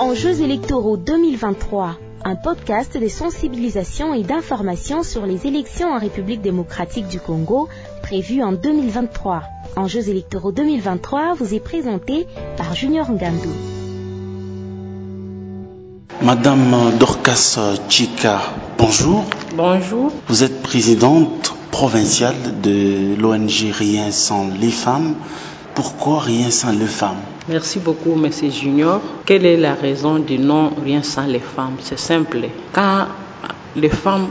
Enjeux électoraux 2023, un podcast de sensibilisation et d'information sur les élections en République démocratique du Congo prévues en 2023. Enjeux électoraux 2023 vous est présenté par Junior Ngandou. Madame Dorcas Chika, bonjour. Bonjour. Vous êtes présidente provinciale de l'ONG Rien sans les femmes. Pourquoi Rien sans les femmes? Merci beaucoup, Monsieur Junior. Quelle est la raison du nom Rien sans les femmes? C'est simple. Quand les femmes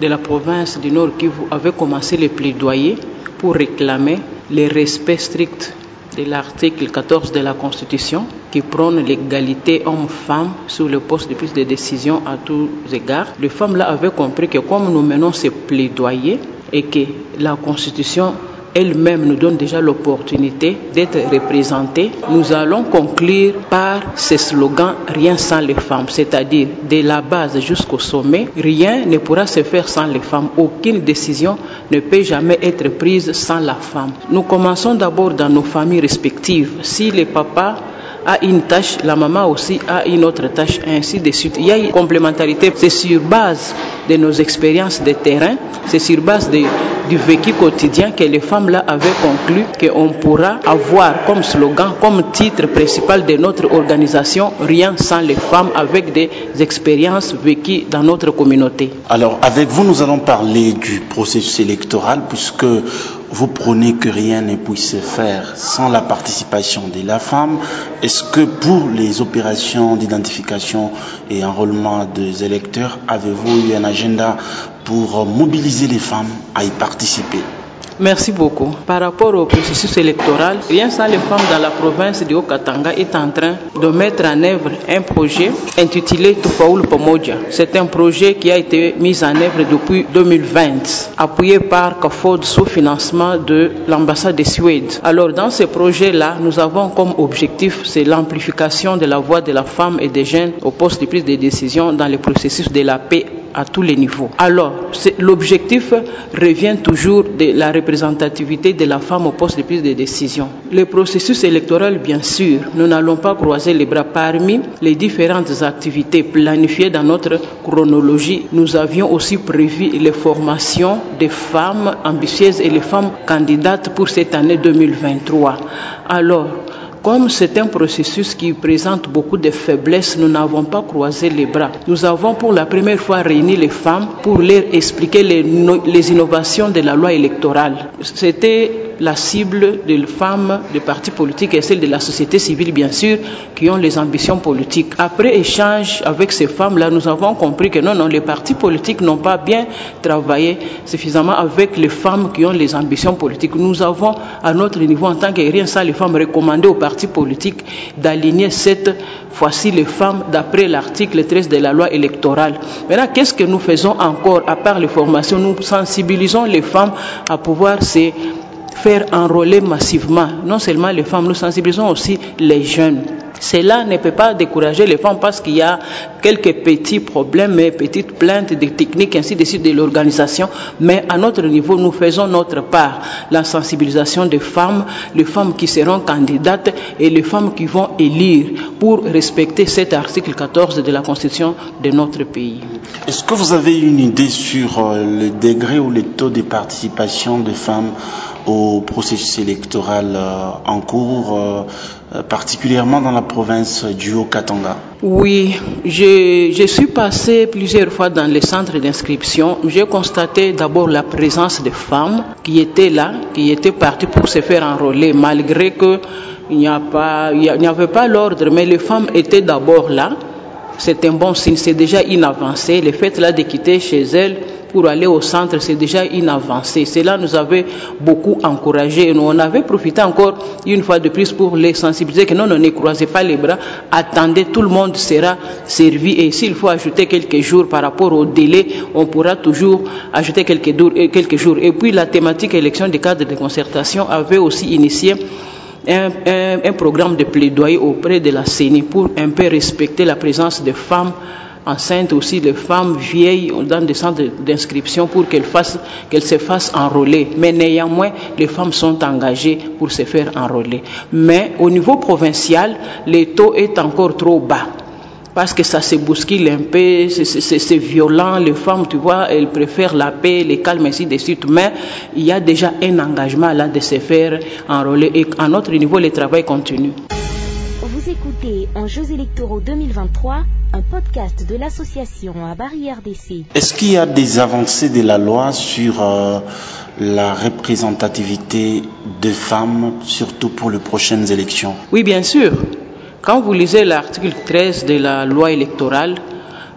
de la province du Nord Kivu avaient commencé les plaidoyer pour réclamer le respect strict de l'article 14 de la Constitution qui prône l'égalité homme-femme sur le poste de prise de décision à tous égards. Les femmes-là avaient compris que comme nous menons ces plaidoyers et que la Constitution elle-même nous donne déjà l'opportunité d'être représentée, nous allons conclure par ce slogan Rien sans les femmes, c'est-à-dire de la base jusqu'au sommet, rien ne pourra se faire sans les femmes. Aucune décision ne peut jamais être prise sans la femme. Nous commençons d'abord dans nos familles respectives. Si les papas a une tâche, la maman aussi a une autre tâche, ainsi de suite. Il y a une complémentarité. C'est sur base de nos expériences de terrain, c'est sur base du vécu quotidien que les femmes-là avaient conclu qu'on pourra avoir comme slogan, comme titre principal de notre organisation, rien sans les femmes avec des expériences vécues dans notre communauté. Alors, avec vous, nous allons parler du processus électoral puisque vous prônez que rien ne puisse se faire sans la participation de la femme. Est-ce que pour les opérations d'identification et enrôlement des électeurs, avez-vous eu un agenda pour mobiliser les femmes à y participer? Merci beaucoup. Par rapport au processus électoral, Rien sans les femmes dans la province de Haut-Katanga est en train de mettre en œuvre un projet intitulé Tufaul Pomoja. C'est un projet qui a été mis en œuvre depuis 2020, appuyé par CAFOD sous financement de l'ambassade de Suède. Alors dans ce projet-là, nous avons comme objectif c'est l'amplification de la voix de la femme et des jeunes au poste de prise de décision dans le processus de la paix à tous les niveaux. Alors, l'objectif revient toujours de la représentativité de la femme au poste de prise de décision. Le processus électoral, bien sûr, nous n'allons pas croiser les bras. Parmi les différentes activités planifiées dans notre chronologie, nous avions aussi prévu les formations des femmes ambitieuses et les femmes candidates pour cette année 2023. Alors, comme c'est un processus qui présente beaucoup de faiblesses, nous n'avons pas croisé les bras. Nous avons pour la première fois réuni les femmes pour leur expliquer les, innovations de la loi électorale. C'était la cible des femmes des partis politiques et celle de la société civile, bien sûr, qui ont les ambitions politiques. Après échange avec ces femmes-là, nous avons compris que non, non, les partis politiques n'ont pas bien travaillé suffisamment avec les femmes qui ont les ambitions politiques. Nous avons, à notre niveau, en tant que rien ça, les femmes recommandé aux partis politiques d'aligner cette fois-ci les femmes d'après l'article 13 de la loi électorale. Maintenant, qu'est-ce que nous faisons encore? À part les formations Nous sensibilisons les femmes à pouvoir se faire enrôler massivement, non seulement les femmes, nous sensibilisons aussi les jeunes. Cela ne peut pas décourager les femmes parce qu'il y a quelques petits problèmes, petites plaintes des techniques, ainsi de suite de l'organisation. Mais à notre niveau, nous faisons notre part. La sensibilisation des femmes, les femmes qui seront candidates et les femmes qui vont élire pour respecter cet article 14 de la Constitution de notre pays. Est-ce que vous avez une idée sur le degré ou le taux de participation des femmes au processus électoral en cours, particulièrement dans la province du Haut-Katanga Oui, je, je, suis passé plusieurs fois dans les centres d'inscription. J'ai constaté d'abord la présence de femmes qui étaient là, qui étaient parties pour se faire enrôler, malgré que il n'y avait pas l'ordre, mais les femmes étaient d'abord là. C'est un bon signe, c'est déjà une avancée. Le fait là de quitter chez elles pour aller au centre, c'est déjà une avancée. Cela nous avait beaucoup encouragé. Nous, on avait profité encore une fois de plus pour les sensibiliser que non, non, ne croisez pas les bras, attendez, tout le monde sera servi. Et s'il faut ajouter quelques jours par rapport au délai, on pourra toujours ajouter quelques, quelques jours. Et puis la thématique élection des cadres de concertation avait aussi initié un, programme de plaidoyer auprès de la CENI pour un peu respecter la présence des femmes enceintes, aussi les femmes vieilles dans des centres d'inscription pour qu'elles qu se fassent enrôler. Mais néanmoins, les femmes sont engagées pour se faire enrôler. Mais au niveau provincial, le taux est encore trop bas. Parce que ça se bouscule un peu, c'est violent, les femmes, tu vois, elles préfèrent la paix, les calmes, ainsi de suite, mais il y a déjà un engagement là de se faire enrôler et à notre niveau, le travail continue. Vous écoutez en Jeux électoraux 2023 un podcast de l'association à Barrière d'essai. Est-ce qu'il y a des avancées de la loi sur euh, la représentativité des femmes, surtout pour les prochaines élections? Oui, bien sûr. Quand vous lisez l'article 13 de la loi électorale,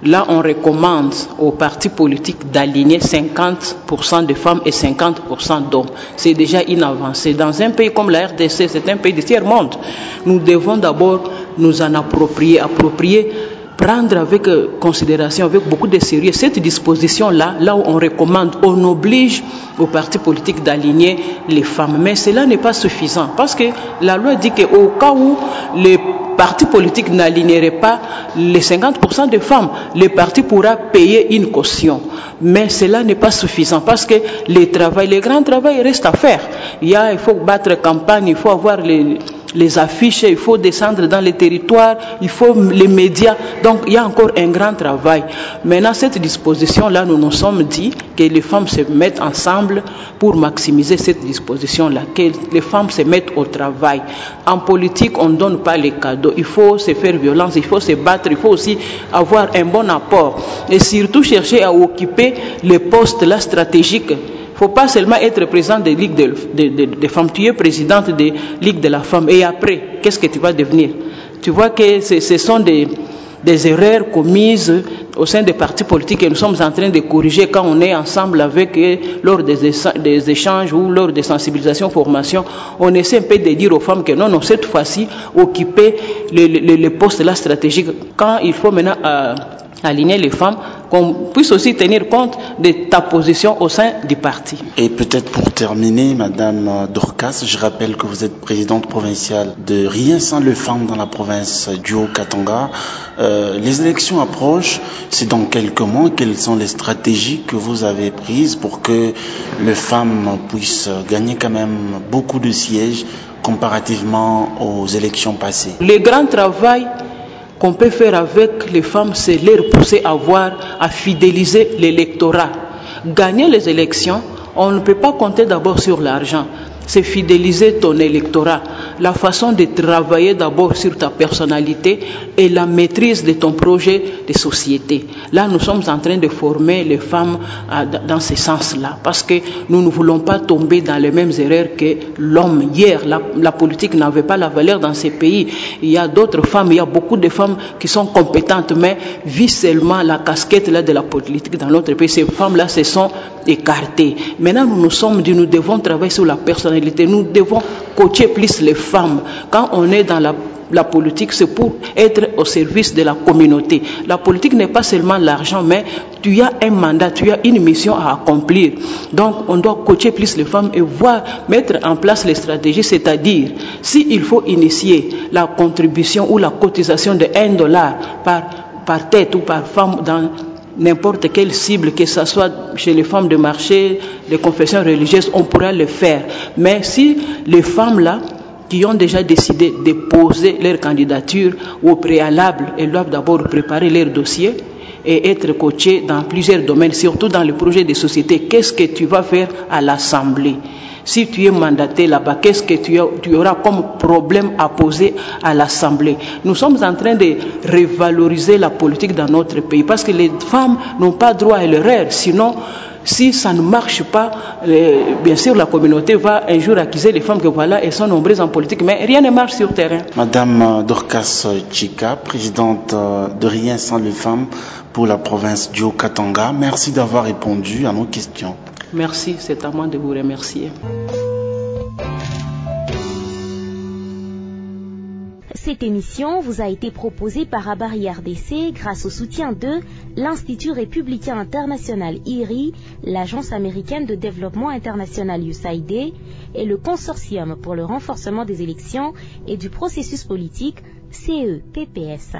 là on recommande aux partis politiques d'aligner 50% de femmes et 50% d'hommes. C'est déjà une avancée. Dans un pays comme la RDC, c'est un pays du tiers-monde. Nous devons d'abord nous en approprier, approprier prendre avec considération, avec beaucoup de sérieux, cette disposition-là, là où on recommande, on oblige aux partis politiques d'aligner les femmes. Mais cela n'est pas suffisant parce que la loi dit qu'au cas où les partis politiques n'aligneraient pas les 50% de femmes, le parti pourra payer une caution. Mais cela n'est pas suffisant parce que le travail, le grand travail reste à faire. Il, y a, il faut battre campagne, il faut avoir les, les affiches, il faut descendre dans les territoires, il faut les médias. Donc il y a encore un grand travail. Maintenant, cette disposition-là, nous nous sommes dit que les femmes se mettent ensemble pour maximiser cette disposition-là, que les femmes se mettent au travail. En politique, on ne donne pas les cadeaux. Il faut se faire violence, il faut se battre, il faut aussi avoir un bon apport. Et surtout chercher à occuper les postes là stratégiques faut pas seulement être président de Ligue des de, de, femmes, tu es présidente de Ligue de la femme. Et après, qu'est-ce que tu vas devenir? Tu vois que ce sont des, des erreurs commises au sein des partis politiques que nous sommes en train de corriger quand on est ensemble avec eux lors des, des échanges ou lors des sensibilisations, formations. On essaie un peu de dire aux femmes que non, non, cette fois-ci, occuper les, les, les postes là stratégiques. Quand il faut maintenant euh, aligner les femmes, qu'on puisse aussi tenir compte de ta position au sein du parti. Et peut-être pour terminer, Madame Dorcas, je rappelle que vous êtes présidente provinciale de Rien sans les femmes dans la province du Haut-Katanga. Euh, les élections approchent, c'est dans quelques mois. Quelles sont les stratégies que vous avez prises pour que les femmes puissent gagner quand même beaucoup de sièges comparativement aux élections passées? Le grand travail qu'on peut faire avec les femmes, c'est les pousser à voir, à fidéliser l'électorat. Gagner les élections, on ne peut pas compter d'abord sur l'argent. C'est fidéliser ton électorat, la façon de travailler d'abord sur ta personnalité et la maîtrise de ton projet de société. Là, nous sommes en train de former les femmes dans ce sens-là, parce que nous ne voulons pas tomber dans les mêmes erreurs que l'homme. Hier, la, la politique n'avait pas la valeur dans ces pays. Il y a d'autres femmes, il y a beaucoup de femmes qui sont compétentes, mais vivent seulement la casquette là de la politique dans notre pays. Ces femmes-là se sont écartées. Maintenant, nous nous sommes dit, nous devons travailler sur la personnalité. Nous devons coacher plus les femmes. Quand on est dans la, politique, c'est pour être au service de la communauté. La politique n'est pas seulement l'argent, mais tu as un mandat, tu as une mission à accomplir. Donc, on doit coacher plus les femmes et voir, mettre en place les stratégies, c'est-à-dire, s'il faut initier la contribution ou la cotisation de 1 dollar par, par tête ou par femme dans n'importe quelle cible, que ce soit chez les femmes de marché, les confessions religieuses, on pourra le faire. Mais si les femmes-là, qui ont déjà décidé de poser leur candidature au préalable, elles doivent d'abord préparer leur dossier et être coachées dans plusieurs domaines, surtout dans le projet de société. Qu'est-ce que tu vas faire à l'Assemblée? Si tu es mandaté là-bas, qu'est-ce que tu, as, tu, auras comme problème à poser à l'Assemblée? Nous sommes en train de revaloriser la politique dans notre pays parce que les femmes n'ont pas droit à l'erreur. Sinon, si ça ne marche pas, euh, bien sûr, la communauté va un jour accuser les femmes que voilà, elles sont nombreuses en politique, mais rien ne marche sur terrain. Madame Dorcas Chika, présidente de Rien sans les femmes pour la province du Haut-Katanga, merci d'avoir répondu à nos questions. Merci, c'est à moi de vous remercier. Cette émission vous a été proposée par Abari RDC grâce au soutien de l'Institut républicain international IRI, l'Agence américaine de développement international USAID et le Consortium pour le renforcement des élections et du processus politique CEPPS.